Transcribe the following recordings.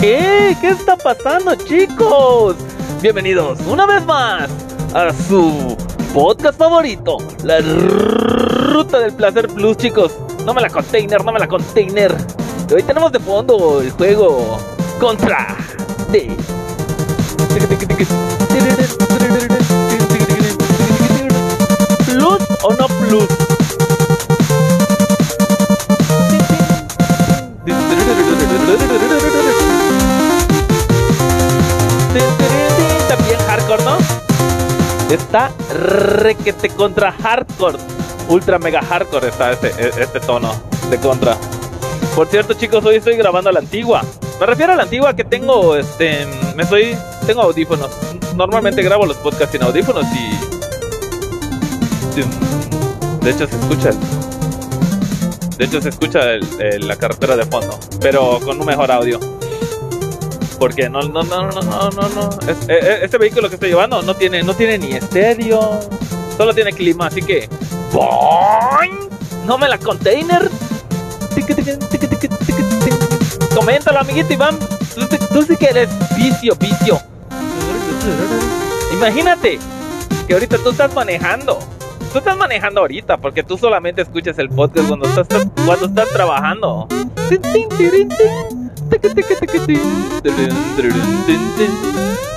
¿Qué está pasando, chicos? Bienvenidos una vez más a su podcast favorito, La Ruta del Placer Plus, chicos. No me la container, no me la container. Hoy tenemos de fondo el juego Contra de ¿Plus o no plus? Está requete contra hardcore. Ultra mega hardcore está este, este tono de contra. Por cierto, chicos, hoy estoy grabando a la antigua. Me refiero a la antigua que tengo, este, me estoy, tengo audífonos. Normalmente grabo los podcasts sin audífonos y, de hecho se escucha, de hecho se escucha la carretera de fondo, pero con un mejor audio. Porque no, no, no, no, no, no, no. este vehículo que estoy llevando no tiene, no tiene ni estéreo, solo tiene clima, así que, no me la container. Coméntalo, amiguito Iván. Tú, sí que eres vicio, vicio. Imagínate que ahorita tú estás manejando. Tú estás manejando ahorita porque tú solamente escuchas el podcast cuando estás, cuando estás trabajando.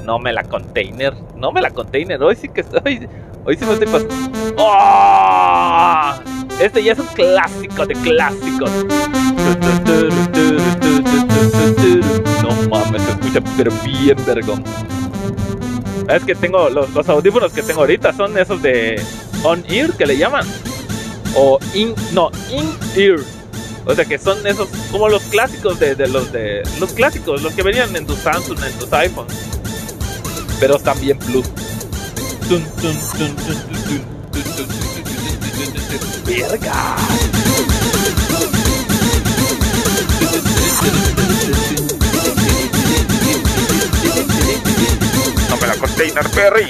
No me la container, no me la container. Hoy sí que estoy, hoy sí me estoy pasando. ¡Oh! Este ya es un clásico de clásicos. No mames, se escucha pero bien vergón. Es que tengo los, audífonos que tengo ahorita son esos de on ear que le llaman. O in no, in ear. O sea que son esos como los clásicos de, los de los clásicos, los que venían en tu Samsung, en tus iPhones. Pero también plus. Verga. No la container, Perry.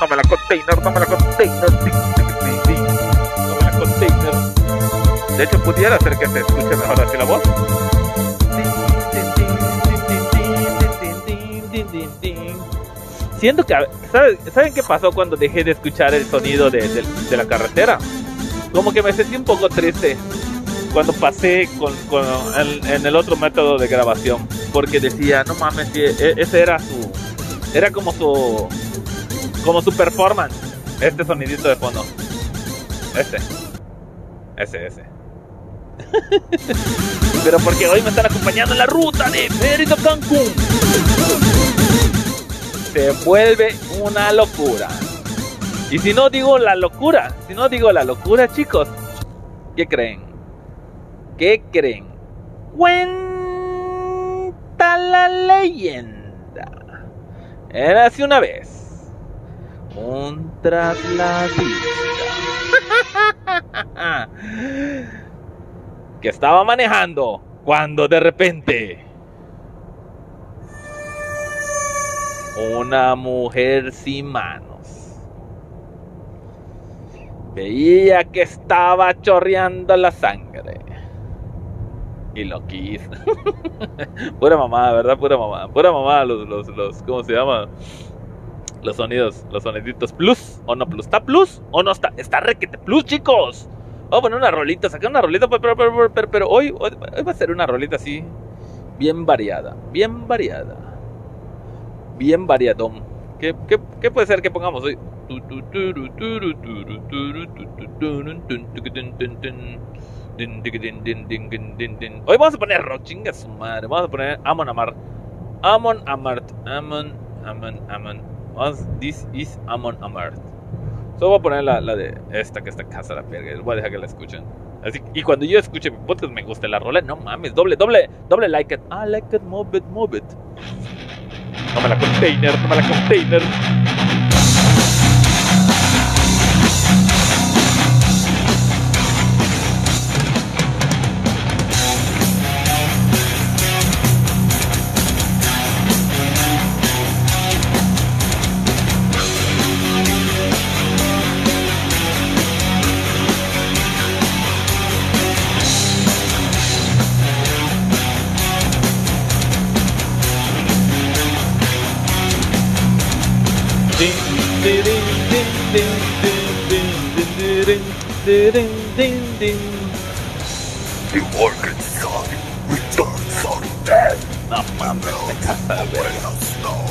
No la container, no la container. De hecho, pudiera hacer que se escuche mejor así la voz. Siento que, ¿saben, qué pasó cuando dejé de escuchar el sonido de, la carretera? Como que me sentí un poco triste cuando pasé con, en el otro método de grabación porque decía, no mames, e, ese era su, era como su, como su performance, este sonidito de fondo, este, ese, ese. Pero porque hoy me están acompañando en la ruta de Mérida Cancún. Se vuelve una locura. Y si no digo la locura, si no digo la locura, chicos, ¿qué creen? ¿Qué creen? Cuenta la leyenda. Era así una vez. Un trasladista. que estaba manejando cuando de repente una mujer sin manos veía que estaba chorreando la sangre y lo quiso. pura mamá, ¿verdad? Pura mamá. Pura mamá, los, los, los, ¿cómo se llama? Los sonidos, los soniditos plus o no plus. ¿Está plus o no está? Está requete plus, chicos. Vamos a poner una rolita, sacar una rolita, pero, pero, pero, pero hoy, hoy, va a ser una rolita así, bien variada, bien variada, bien variadón. ¿Qué, qué, qué puede ser que pongamos hoy? Hoy vamos a poner rock, chinga su madre. Vamos a poner Amon Amart. Amon Amart. Amon, Amon, Amon. This is Amon Amart. Solo voy a poner la, de esta que está casa la verga. Voy a dejar que la escuchen. Y cuando yo escuche mi podcast me guste la rola, no mames, doble, doble, doble like it. I like it, move it, move it. Toma la container, toma la container.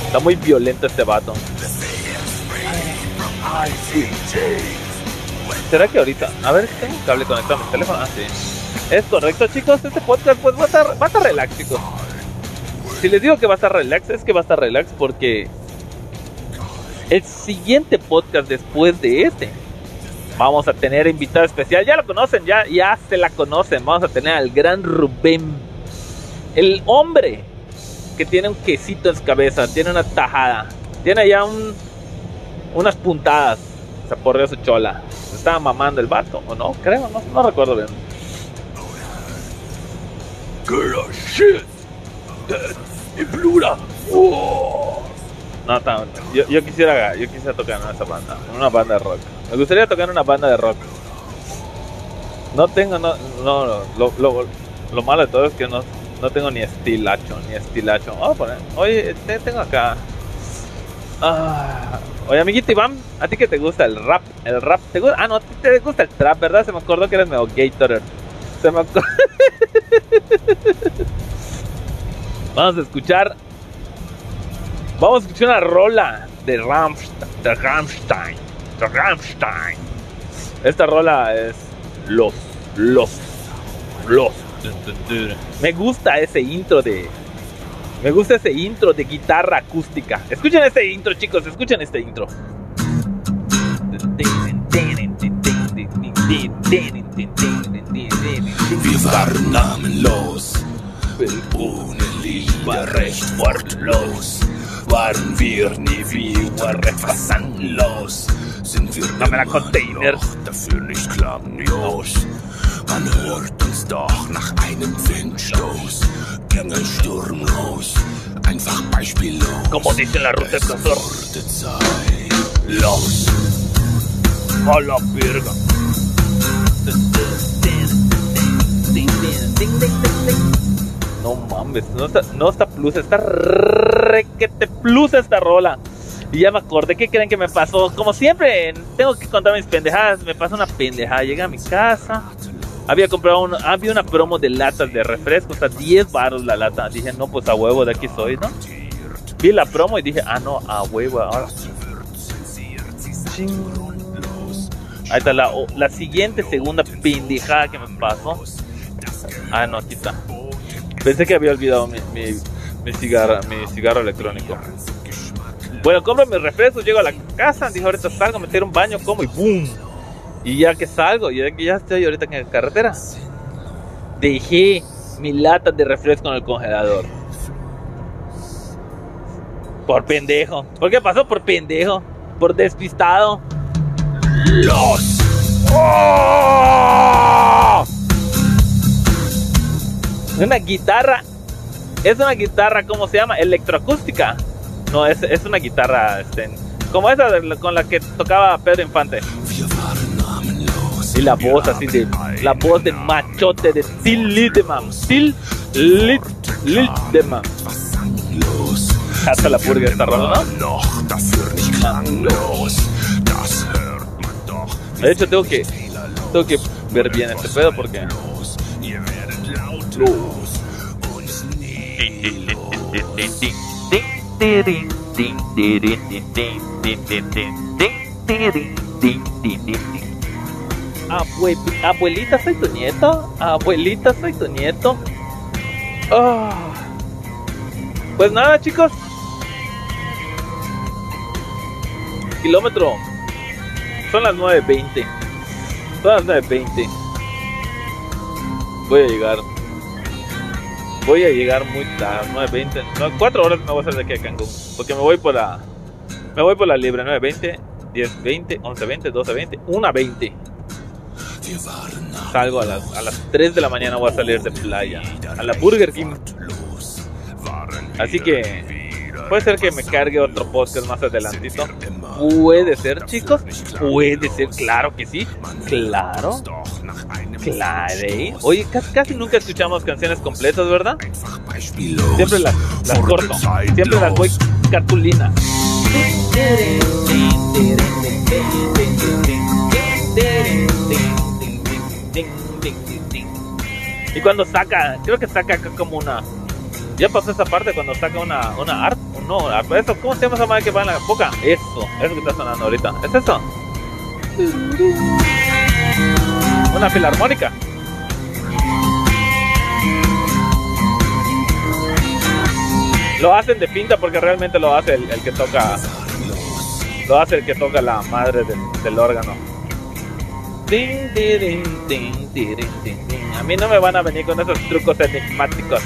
Está muy violento este vato. ¿Será que ahorita? A ver, tengo un cable conectado a mi teléfono. Ah, sí. Es correcto, chicos. Este podcast pues va a estar, va a estar relax, chicos. Si les digo que va a estar relax, es que va a estar relax porque el siguiente podcast después de este vamos a tener invitado especial. Ya lo conocen, ya, ya se la conocen. Vamos a tener al gran Rubén, el hombre que tiene un quesito en su cabeza, tiene una tajada, tiene ya un, unas puntadas. Se aporreó su chola. Se estaba mamando el vato, ¿o no? Creo, no, no recuerdo bien. Good shit. Dead y Blura. No, tan- yo, yo quisiera yo quisiera tocar en esa banda, en una banda de rock. Me gustaría tocar en una banda de rock. No tengo, no, no, lo, lo, lo malo de todo es que no, no tengo ni estilacho, ni estilacho. A poner, oye, te tengo acá. Ah, oye, amiguito Iván, ¿a ti que te gusta el rap? ¿El rap te gusta? Ah, no, te gusta el trap, ¿verdad? Se me acordó que eres medio Gatorade. Se me acordó. Vamos a escuchar Vamos a escuchar una rola de Rammstein. De Rammstein. De Rammstein. Esta rola es Los. Los. Los. Me gusta ese intro de. Me gusta ese intro de guitarra acústica. Escuchen este intro, chicos. Escuchen este intro. Wir waren namenlos, ohne Liebe recht wortlos. Waren wir nie wie etwas sanlos. Sind wir immer Container. noch dafür nicht klanglos. Man hört uns doch nach einem Windstoß. Ging ein Sturm los, einfach beispiellos. Como dice la ruta Es wurde Zeit. Los. A la verga. No mames, no está, no está plus, está requete plus esta rola. Y ya me acordé, ¿qué creen que me pasó? Como siempre, tengo que contar mis pendejadas. Me pasó una pendejada. Llegué a mi casa. Había comprado un, había una promo de latas de refresco, hasta 10 baros la lata. Dije, no, pues a huevo, de aquí soy, ¿no? Vi la promo y dije, ah, no, a huevo, ahora. Ching. Ahí está la, la siguiente segunda pendejada que me pasó. Ah, no, aquí está. Pensé que había olvidado mi, mi, mi cigarra, mi cigarro electrónico. Bueno, compro mis refrescos, llego a la casa, dije ahorita salgo a meter un baño, como y ¡boom! Y ya que salgo, ya que ya estoy ahorita en la carretera, dejé mi lata de refresco en el congelador. Por pendejo. ¿Por qué pasó? Por pendejo. Por despistado. Los. ¡Oh! Una guitarra. Es una guitarra, ¿cómo se llama? Electroacústica. No, es, es una guitarra este, como esa de con la que tocaba Pedro Infante. Y la voz así de. La voz de machote de Till Lindemann. Till Lindemann. Hasta la purga esta rola, doch. De hecho, tengo que, tengo que ver bien este pedo porque. Los. Abue- abuelita, soy tu nieto. Abuelita, soy tu nieto. Ah. Pues nada, chicos. Kilómetro. Son las 9.20. Son las 9.20. Voy a llegar. Voy a llegar muy tarde. 9.20. No, 4 horas me voy a hacer de aquí a Cancún. Porque me voy por la. Me voy por la libre 9.20. 10.20, 11.20, 12.20, 1.20. Wir waren Salgo a las, a las 3 de la mañana, voy a salir de playa. A la Burger King. Así que puede ser que me cargue otro podcast más adelantito. Puede ser, chicos. Puede ser, claro que sí. Claro. Claro. Oye, casi, nunca escuchamos canciones completas, ¿verdad? Siempre las, corto. Siempre las voy cartulina. Y cuando saca, creo que saca acá como una. Ya pasó esa parte cuando saca una, una art. No, eso, ¿cómo se llama esa madre que va en la boca? Eso, eso que está sonando ahorita. ¿Es eso? Una filarmónica. Lo hacen de pinta porque realmente lo hace el, que toca. Lo hace el que toca la madre del, órgano. A mí no me van a venir con esos trucos enigmáticos.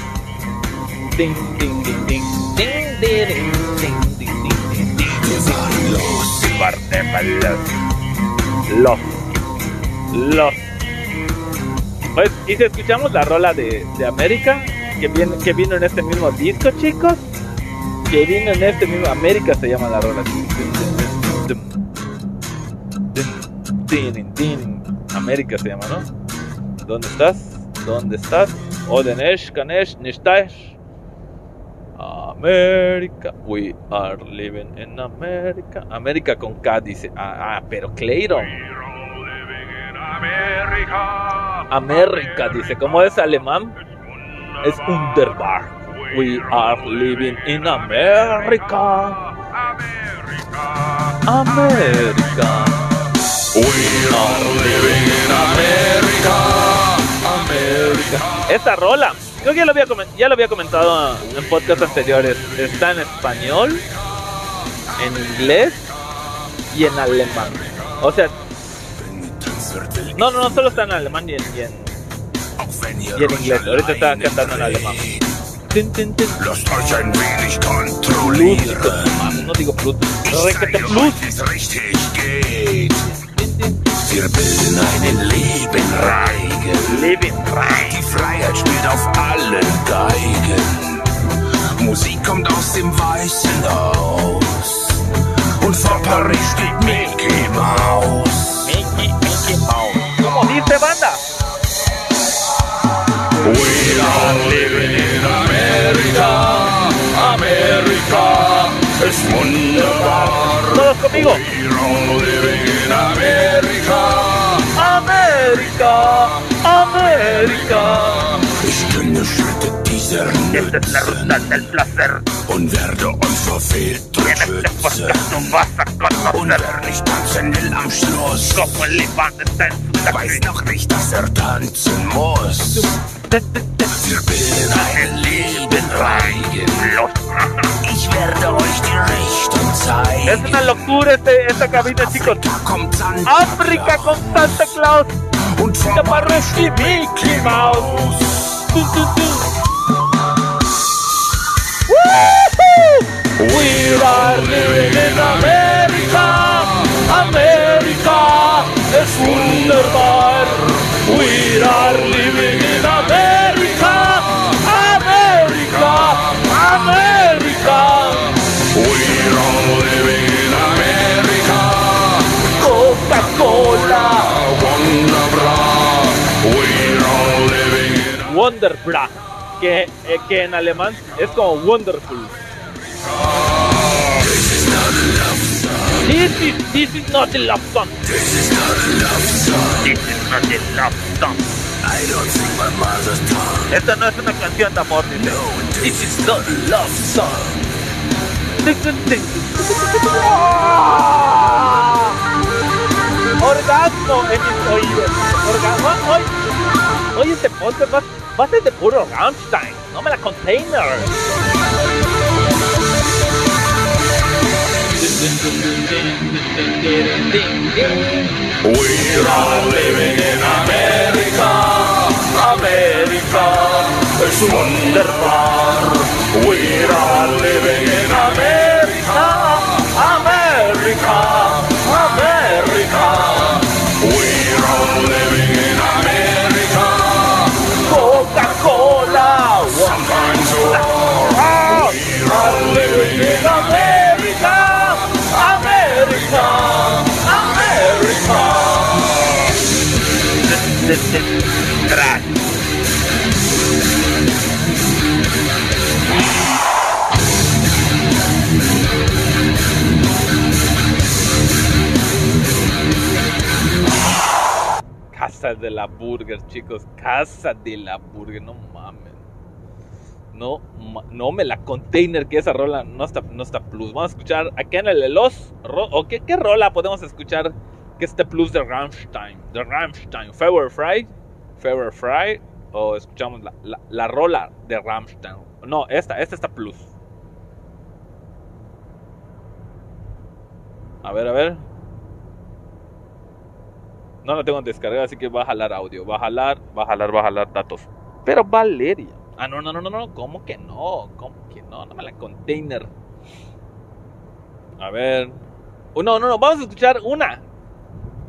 Los. Los. Pues, y si escuchamos la rola de, de América, que, viene, que vino en este mismo disco, chicos, que vino en este mismo. América se llama la rola. América se llama, ¿no? ¿Dónde estás? ¿Dónde estás? Odenesh, Kanesh, Nishtash. América, we are living in America. América con K dice, ah, ah pero Clayton. América dice, ¿cómo es alemán? Es Underbar. We are living in America. America. We are living in America. America. Esta rola Creo que ya lo había comentado en podcast anteriores. Está en español, en inglés y en alemán. O sea, no, no, no solo está en alemán y en, y en, y en inglés. Ahorita está cantando en alemán. Lasst euch ein wenig kontrollieren. No digo Bluetooth. Requete Plus. Wir bilden einen Lebenreigen. Lebenreigen. Die Freiheit spielt auf allen Geigen. Musik kommt aus dem Weißen Haus. Und vor Paris steht Mickey Mouse. Como dice banda. We are living in America. America es wunderbar. Todos conmigo. We are living in America. América, América. Dieser Nützen. Und werde unverfehlt beschützen. Und wer nicht tanzen will am Schluss, weiß noch nicht, dass er tanzen muss. Wir bilden ein Leben reigen. Ich werde euch die Richtung zeigen. Es una locura este, esta cabina, chicos. África con Santa Claus. Und y Mickey Mouse. We are living in America. America es wunderbar. We are living in America. America. America. We are living in America. Coca-Cola. Wonderbra, que, eh, que en alemán es como wonderful. This is, this is not a love song. This is not a love song. This is not a love song. I don't sing my mother's tongue. Esta no es una canción de amor, dice. No, this is not a love song. Orgasmo en mis oídos. Orgasmo. Hoy, hoy este podcast va, va a ser de puro Rammstein, no me la container. We are living in America, America es wunderbar. We are living in America, America, America. Este Casa de la Burger, chicos. Casa de la Burger, no mames. No, no me la container que esa rola no está, no está plus. Vamos a escuchar acá en el Los. ¿O qué, qué rola podemos escuchar que este plus de Rammstein? De Rammstein. Fever Fry. Fever Fry. O escuchamos la, la, la rola de Rammstein. No, esta, esta está plus. A ver, a ver. No la tengo en descarga, así que va a jalar audio. Va a jalar, va a jalar, va a jalar datos. Pero Valeria. Ah, no, no, no, no, no. ¿Cómo que no? ¿Cómo que no? Dame la container. A ver. Oh, no, no, no. Vamos a escuchar una.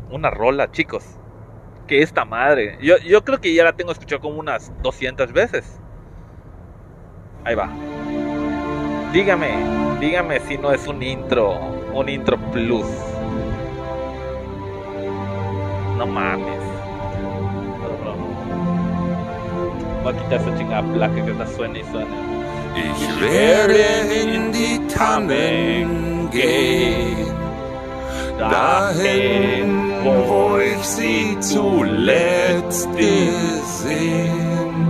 Una rola, chicos. Que esta madre. Yo, yo creo que ya la tengo escuchado como unas 200 veces. Ahí va. Dígame, dígame si no es un intro, un intro plus. No mames. Voy a quitar esa chingada placa que está suena y suena. Ich werde in die dahin, wo ich sie zuletzt gesehen.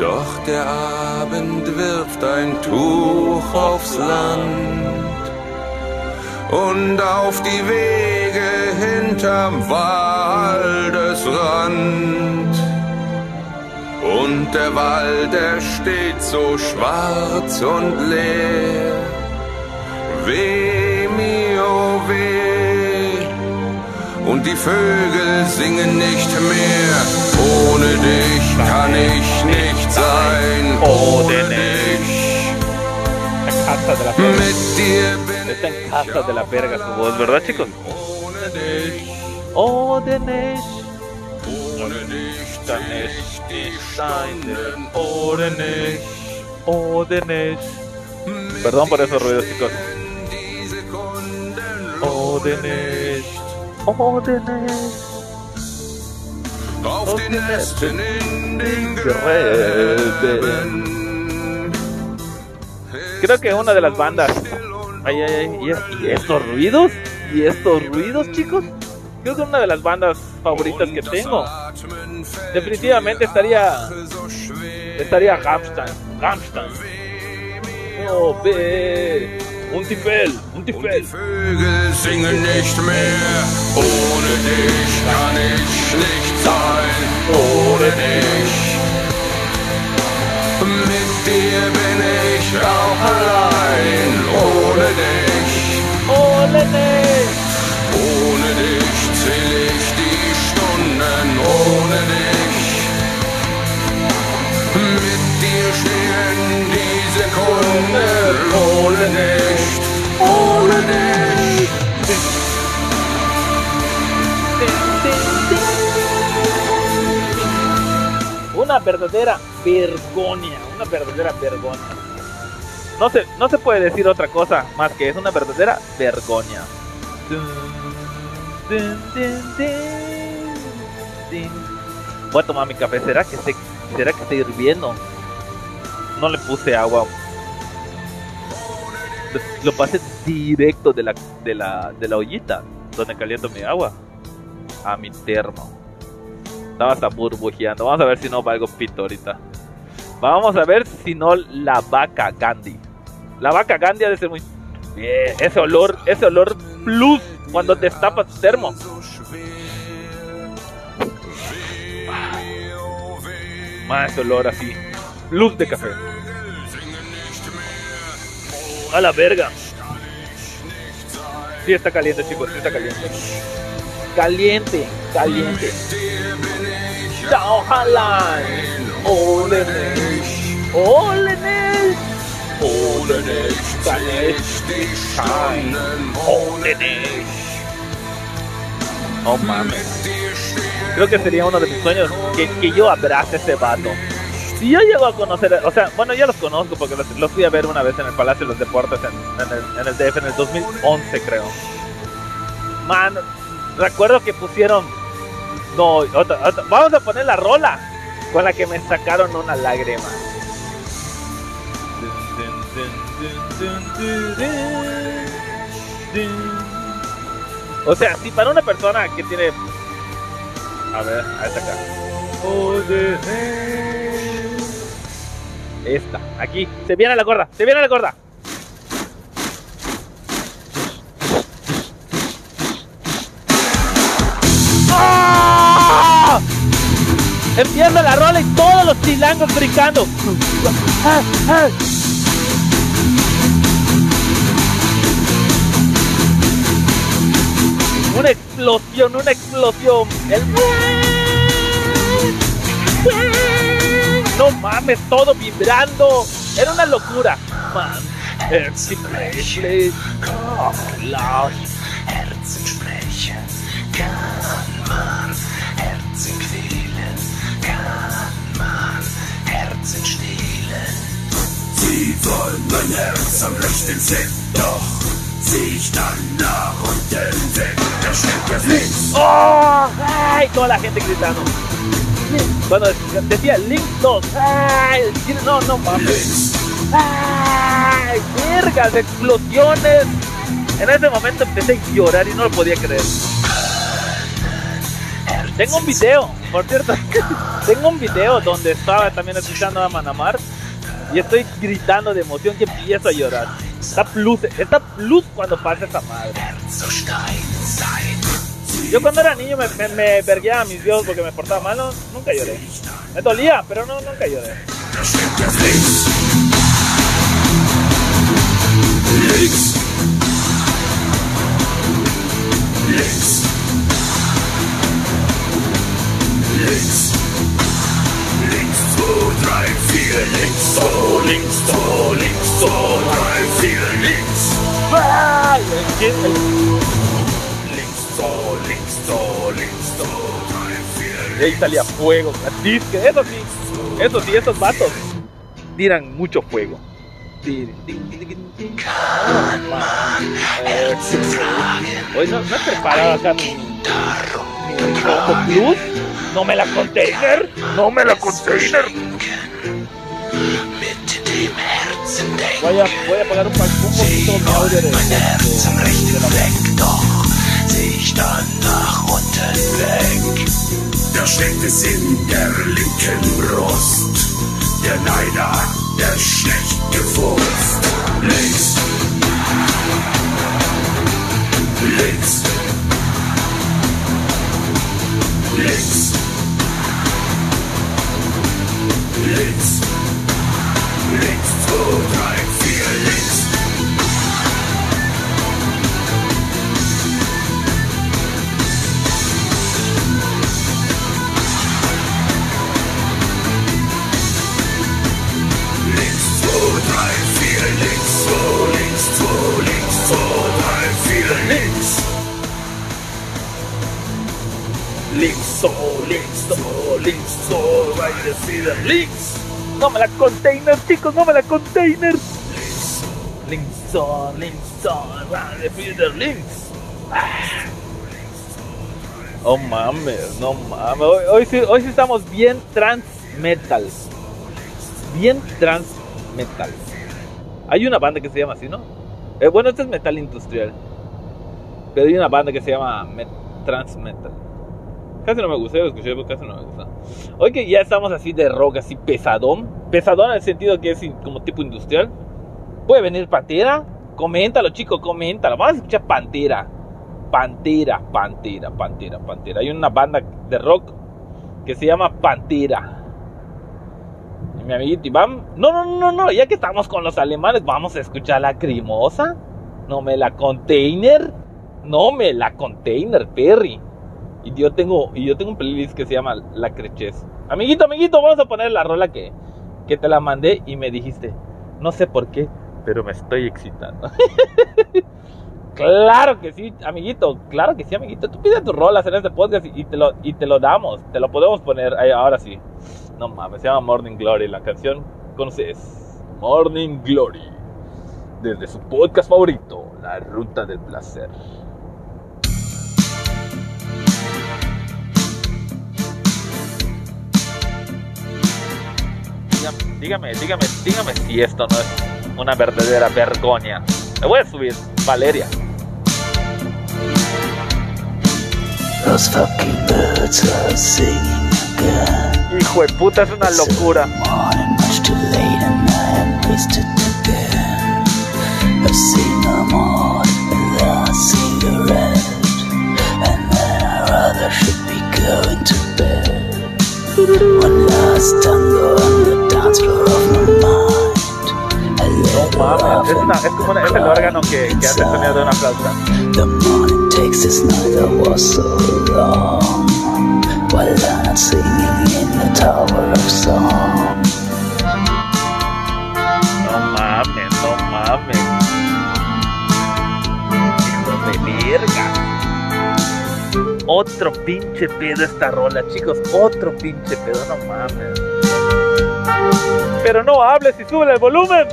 Doch der Abend wirft ein Tuch aufs Land und auf die Wege hinterm Waldesrand. Und der Wald, der steht so schwarz und leer. Weh mir, oh weh. Und die Vögel singen nicht mehr. Ohne dich kann ich nicht sein. Ohne dich. Mit dir bin Está en ich casa de la verga su voz, ¿verdad, chicos? ohne dich. Oh. Ohne dich Dann zähl ist ich Steine. Stunden. Ohne dich. Oh, Denesh. Perdón por esos ruidos, chicos. Auf den in. Creo que una de las bandas. Ay, ay, ay. ¿Y, es- y estos ruidos? ¿Y estos ruidos, chicos? Creo que una de las bandas favoritas que tengo. Definitivamente estaría. Estaría Rammstein. Oh, ve. Un Tifel. Un Und die. Vögel singen nicht mehr. Ohne dich kann ich nicht sein. Ohne dich. Mit dir bin ich auch allein. Ohne dich. Oh, Denesh. Ohne dich zähl ich die Stunden. Ohne dich. Verdadera vergonia, una verdadera vergonia. No se, no se puede decir otra cosa más que es una verdadera dun. Voy a tomar mi café. ¿Será que esté, será que está hirviendo? No le puse agua. Lo, lo pasé directo de la, de la, de la ollita donde caliento mi agua a mi termo. Estaba hasta burbujeando. Vamos a ver si no valgo pito ahorita. Vamos a ver si no la vaca Gandhi. La vaca Gandhi ha de ser muy. Bien, ese olor, ese olor plus cuando destapas tu termo. Más ese olor así. Luz de café. A la verga. Sí está caliente, chicos. Sí está caliente. Caliente, caliente. Ohne dich kann ich sein. Ohne dich. Oh mames. Creo que sería uno de mis sueños que, que yo abrace a ese vato. Si yo llego a conocer, o sea, bueno, ya los conozco porque los, los fui a ver una vez en el Palacio de los Deportes en, en el, en el DF en el 2011, creo. Man, recuerdo que pusieron. No, otra- otra- vamos a poner la rola con la que me sacaron una lágrima. O sea, si para una persona que tiene A ver, a esta acá. Esta, aquí. Se viene la gorda, se viene la gorda. Empieza la rola y todos los chilangos brincando. ¡Ah! ¡Ah! Una explosión, una explosión. El... No mames, todo vibrando. Era una locura. Man. Herzensbrechen, kann man Herzen stehlen. Sie wollen mein Herz am rechten doch zieh ich dann nach unten weg. Flitz. ¡Oh! ¡Ay! Toda la gente gritando. Cuando decía Link 2, ¡ay! No, no mames. ¡Ay! ¡Vergas! ¡Explosiones! En ese momento empecé a llorar y no lo podía creer. Tengo un video, por cierto. Tengo un video donde estaba también escuchando a Manamar y estoy gritando de emoción que empiezo a llorar. Está plus, está plus cuando pasa esa madre. Yo cuando era niño me, me, me vergueaba a mis dios porque me portaba mal, no, nunca lloré. Me dolía, pero no, nunca lloré. Ahí salía fuego, disque, eso sí, eso sí, esos vatos tiran mucho fuego. Hoy no, no he preparado acá mi, mi plus. No me la container, no me la container. Voy a, voy a pagar un, un poquito mi audio de, de- de- de ich dann nach unten weg. Da steckt es in der linken Brust, der Neider, der schlecht gefurzt. Links, links, links, No me la container, chicos, no me la container. Links, so, links, vier, links. Ah. Oh mames, no mames. Hoy, hoy, sí, hoy sí estamos bien trans metal. Bien trans metal. Hay una banda que se llama así, ¿no? Eh, bueno, este es metal industrial. Pero hay una banda que se llama met- trans metal. Casi no me gusta, yo lo escuché, pero casi no me gusta. Hoy que ya estamos así de rock, así pesadón. Pesadón en el sentido que es como tipo industrial. Puede venir Pantera. Coméntalo, chicos, coméntalo. Vamos a escuchar Pantera. Pantera, Pantera, Pantera, Pantera. Hay una banda de rock que se llama Pantera. Y mi amiguito Iván. No, no, no, no. Ya que estamos con los alemanes, vamos a escuchar la crimosa. No me la container. No me la container, Perry. Y yo tengo, y yo tengo un playlist que se llama La Crechez. Amiguito, amiguito, vamos a poner la rola que, que te la mandé y me dijiste, no sé por qué, pero me estoy excitando. claro que sí, amiguito, claro que sí, amiguito. Tú pides tus rolas en este podcast y, y te lo, y te lo damos, te lo podemos poner ahí, ahora sí. No mames, se llama Morning Glory, la canción con ustedes. Morning Glory. Desde su podcast favorito, La Ruta del Placer. Dígame, dígame, dígame, dígame si esto no es una verdadera vergüenza. Me voy a subir, Valeria. Those fucking birds are singing again. Hijo de puta, es una locura. Morning, much too late, and I am wasted again. I've seen them all, and I see the red. And then I rather should be going to bed. One last tango little Mames, es, una, often es como una- es el órgano que, que hace el sonido de una flauta. The morning takes this night that was so long. While I'm singing in the tower of song. No mames, no mames. Hijo de verga. Otro pinche pedo esta rola, chicos. Otro pinche pedo, no mames. Pero no hables y sube el volumen.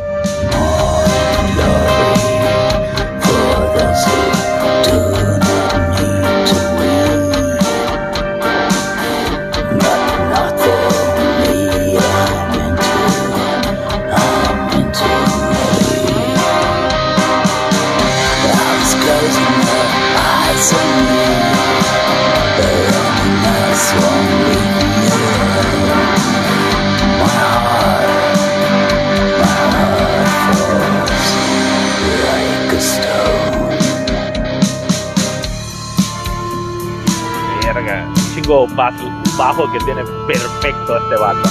Bajo, bajo que tiene perfecto este vato.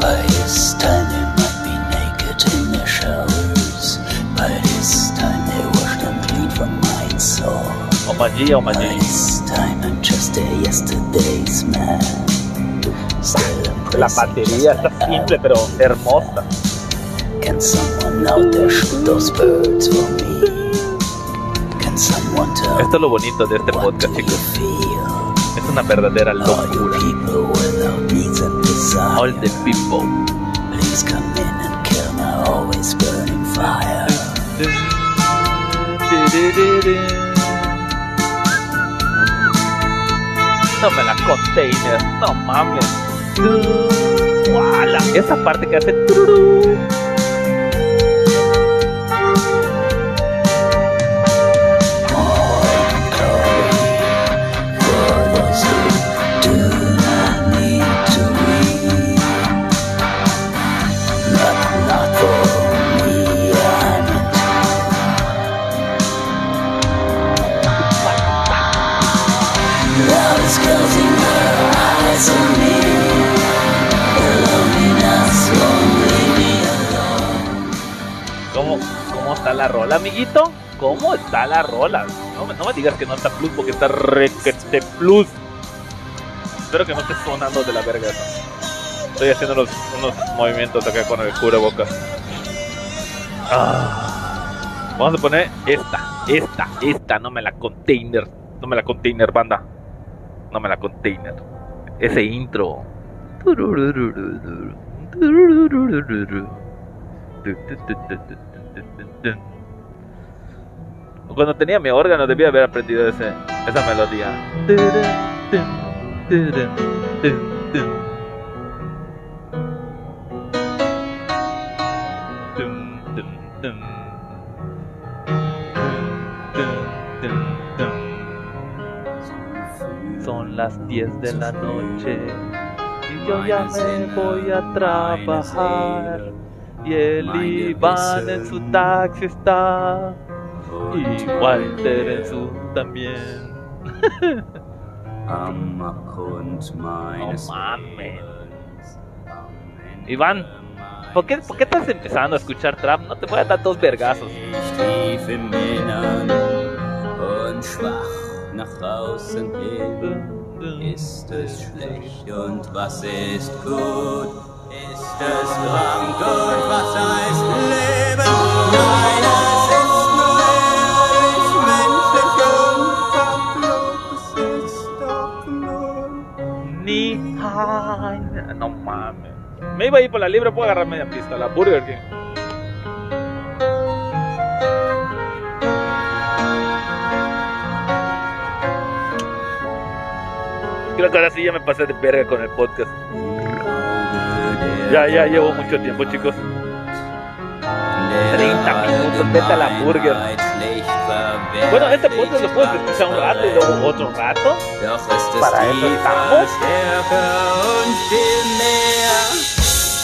By this time they might be naked in their showers. By this time they washed and clean from mind soul. Omaji, By Omaji. this time I'm just a yesterday's man. La batería está simple pero hermosa. Can someone out there shoot those birds for me? Esto es lo bonito de este podcast, chicos. Es una verdadera locura. All the people. Please come in and kill my always burning. No la container, no mames. Esa parte que hace ¿Cómo está la rola? No, me- no digas que no está plus porque está requete plus. Espero que no esté sonando de la verga eso. Estoy haciendo unos, unos movimientos acá con el cubrebocas. Ah. Vamos a poner esta, esta, esta, no me la container. No me la container, banda. No me la container. Ese intro. Cuando tenía mi órgano debía haber aprendido ese, esa melodía. Son las 10 de la noche y yo ya me voy a trabajar. Y el Iván en su taxi está. Y Walter en su también. No mames. Iván, ¿por qué, ¿por qué estás empezando a escuchar trap? No te voy a dar dos vergazos. Ist es was heißt Leben? Nein, ay, No mames. Me iba a ir por la libre, puedo agarrar media pista, la Burger King. Creo que ahora sí ya me pasé de verga con el podcast. Ya, ya llevo mucho tiempo, chicos. 30 minutos, vete a la Burger. Bueno, este podcast lo puedes escuchar un rato y luego otro rato. Para eso estamos. stärker und viel mehr.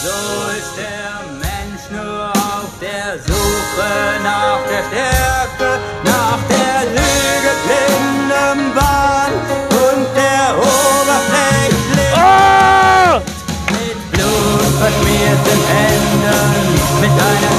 So ist der Mensch nur auf der Suche nach der Stärke, nach der Lüge blindem Wahn und der Oberflächlichkeit. ¡Ah! Mit Blut verschmierten Händen, mit einer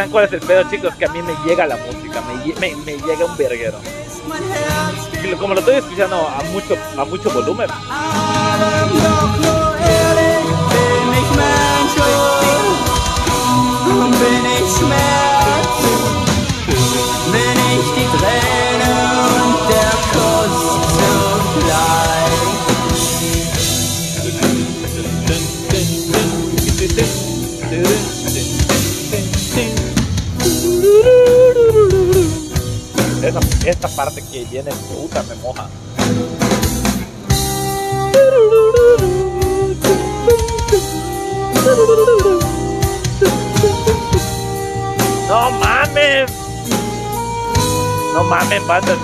¿Saben cuál es el pedo, chicos? Que a mí me llega la música, me, lle- me, me llega un verguero. Como lo estoy escuchando a mucho, a mucho volumen, esta parte que viene, puta, me moja. No mames. No mames, banda,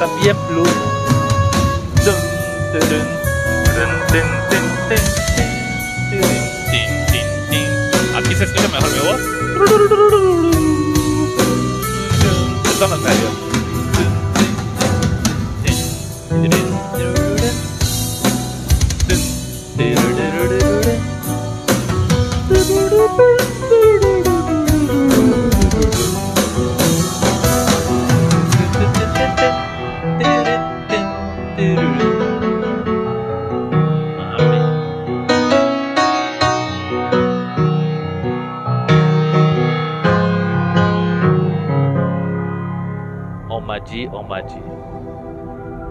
tin, tin. Aquí se escucha mejor mi voz. Son los medios.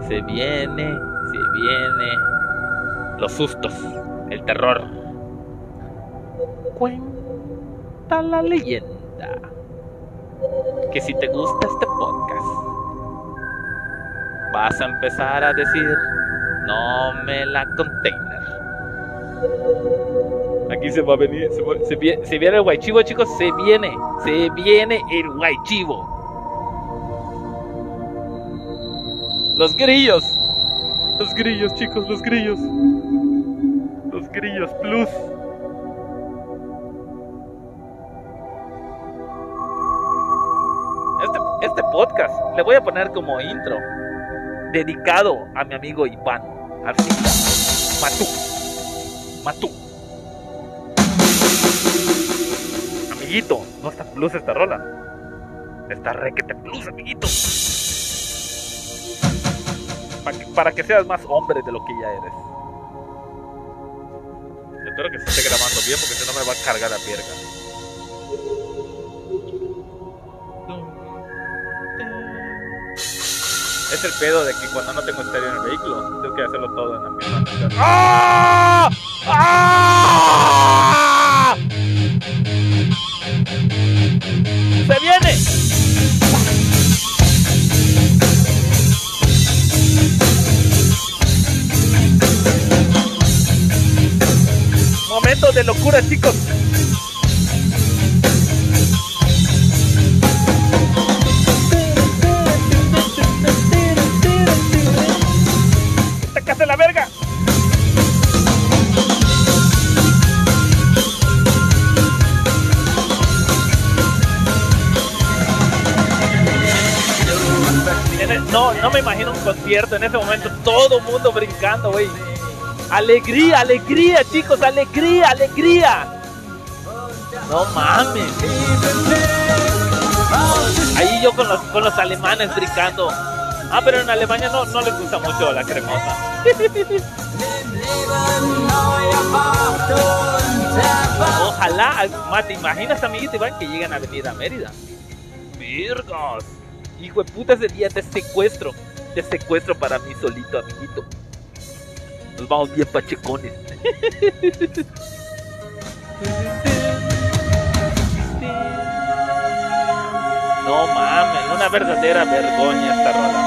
Se viene, se viene. Los sustos, el terror. Cuenta la leyenda que si te gusta este podcast, vas a empezar a decir, no me la container. Aquí se va a venir, se, se se viene el guaychivo, chicos, se viene, se viene el guaychivo. Los grillos. Los grillos, chicos, los grillos. Los grillos plus. Este, este podcast le voy a poner como intro. Dedicado a mi amigo Iván Arcita. Matú. Matú. Amiguito, no está plus esta rola. Está requete plus, amiguito. Para que, seas más hombre de lo que ya eres. Espero que se esté grabando bien porque si no me va a cargar la pierna. Es el pedo de que cuando no tengo estéreo en el vehículo, tengo que hacerlo todo en la misma. ¡Ah! ¡Ah! De locura, chicos. ¡Sácate la verga! El- no, no me imagino un concierto en ese momento, todo mundo brincando, güey. Alegría, alegría, chicos, alegría, alegría. No mames. Ahí yo con los, con los alemanes brincando. Ah, pero en Alemania no, no les gusta mucho la cremosa. Ojalá, ma, ¿te imaginas, amiguito Iván, que llegan a Avenida Mérida? Virgos. Hijo de puta, ese día de secuestro. de secuestro para mí solito, amiguito. Nos vamos bien pachecones. No mames, una verdadera vergüenza esta rola.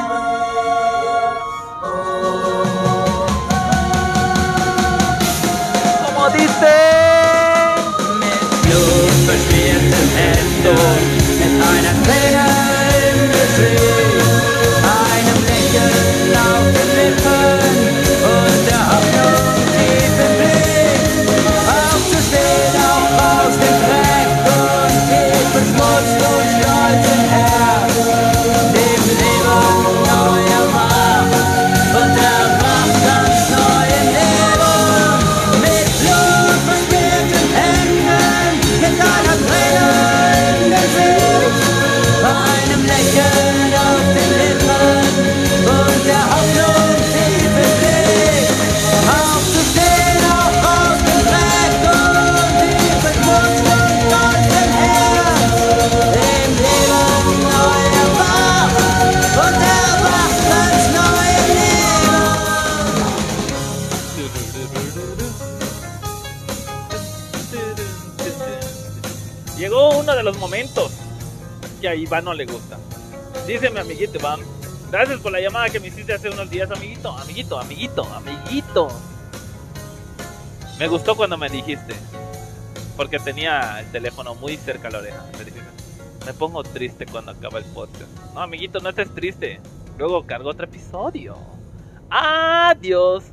Como dice. Händen, mit einer Träne Iván no le gusta. Dice mi amiguito Iván, gracias por la llamada que me hiciste hace unos días, amiguito, amiguito, amiguito, amiguito. Me gustó cuando me dijiste, porque tenía el teléfono muy cerca a la oreja. Me pongo triste cuando acaba el podcast. No, amiguito, no estés triste. Luego cargo otro episodio. Adiós.